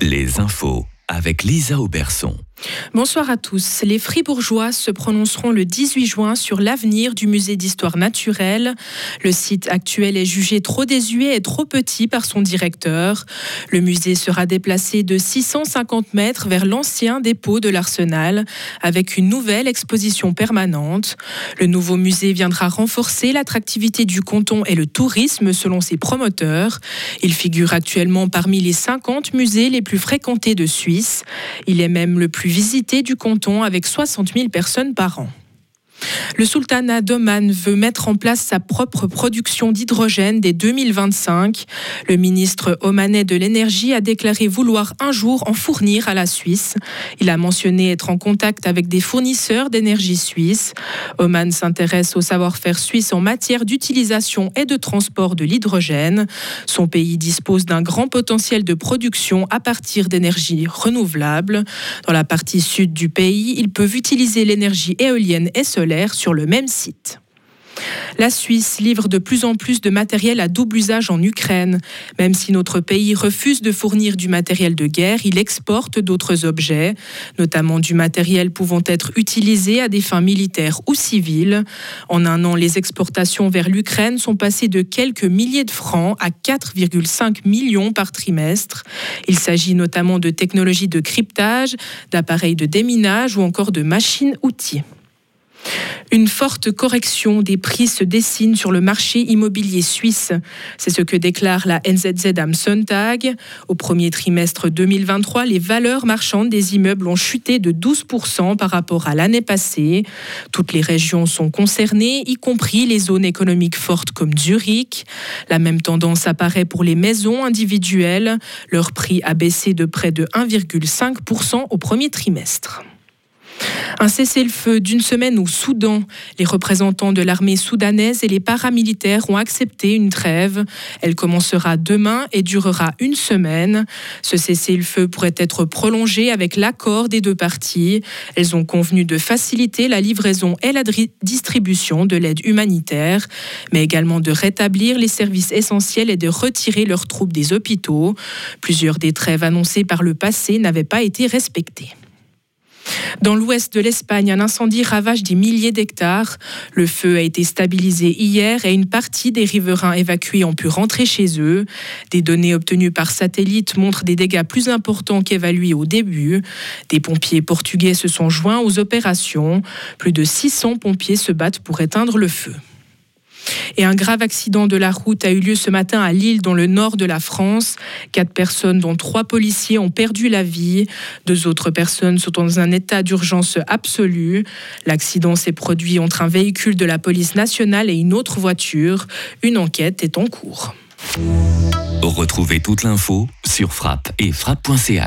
Les infos avec Lisa Auberson. Bonsoir à tous. Les Fribourgeois se prononceront le 18 juin sur l'avenir du musée d'histoire naturelle. Le site actuel est jugé trop désuet et trop petit par son directeur. Le musée sera déplacé de 650 mètres vers l'ancien dépôt de l'Arsenal avec une nouvelle exposition permanente. Le nouveau musée viendra renforcer l'attractivité du canton et le tourisme selon ses promoteurs. Il figure actuellement parmi les 50 musées les plus fréquentés de Suisse. Il est même le plus visité du canton avec 60 000 personnes par an. Le sultanat d'Oman veut mettre en place sa propre production d'hydrogène dès 2025. Le ministre omanais de l'énergie a déclaré vouloir un jour en fournir à la Suisse. Il a mentionné être en contact avec des fournisseurs d'énergie suisse. Oman s'intéresse au savoir-faire suisse en matière d'utilisation et de transport de l'hydrogène. Son pays dispose d'un grand potentiel de production à partir d'énergie renouvelable. Dans la partie sud du pays, ils peuvent utiliser l'énergie éolienne et solaire sur le même site. La Suisse livre de plus en plus de matériel à double usage en Ukraine. Même si notre pays refuse de fournir du matériel de guerre, il exporte d'autres objets, notamment du matériel pouvant être utilisé à des fins militaires ou civiles. En un an, les exportations vers l'Ukraine sont passées de quelques milliers de francs à 4,5 millions par trimestre. Il s'agit notamment de technologies de cryptage, d'appareils de déminage ou encore de machines-outils. Une forte correction des prix se dessine sur le marché immobilier suisse. C'est ce que déclare la NZZ am Sonntag. Au premier trimestre 2023, les valeurs marchandes des immeubles ont chuté de 12% par rapport à l'année passée. Toutes les régions sont concernées, y compris les zones économiques fortes comme Zurich. La même tendance apparaît pour les maisons individuelles. Leur prix a baissé de près de 1,5% au premier trimestre. Un cessez-le-feu d'une semaine au Soudan. Les représentants de l'armée soudanaise et les paramilitaires ont accepté une trêve. Elle commencera demain et durera une semaine. Ce cessez-le-feu pourrait être prolongé avec l'accord des deux parties. Elles ont convenu de faciliter la livraison et la distribution de l'aide humanitaire, mais également de rétablir les services essentiels et de retirer leurs troupes des hôpitaux. Plusieurs des trêves annoncées par le passé n'avaient pas été respectées. Dans l'ouest de l'Espagne, un incendie ravage des milliers d'hectares. Le feu a été stabilisé hier et une partie des riverains évacués ont pu rentrer chez eux. Des données obtenues par satellite montrent des dégâts plus importants qu'évalués au début. Des pompiers portugais se sont joints aux opérations. Plus de 600 pompiers se battent pour éteindre le feu. Et un grave accident de la route a eu lieu ce matin à Lille, dans le nord de la France. Quatre personnes, dont trois policiers, ont perdu la vie. Deux autres personnes sont dans un état d'urgence absolue. L'accident s'est produit entre un véhicule de la police nationale et une autre voiture. Une enquête est en cours. Retrouvez toute l'info sur frappe et frappe.ch.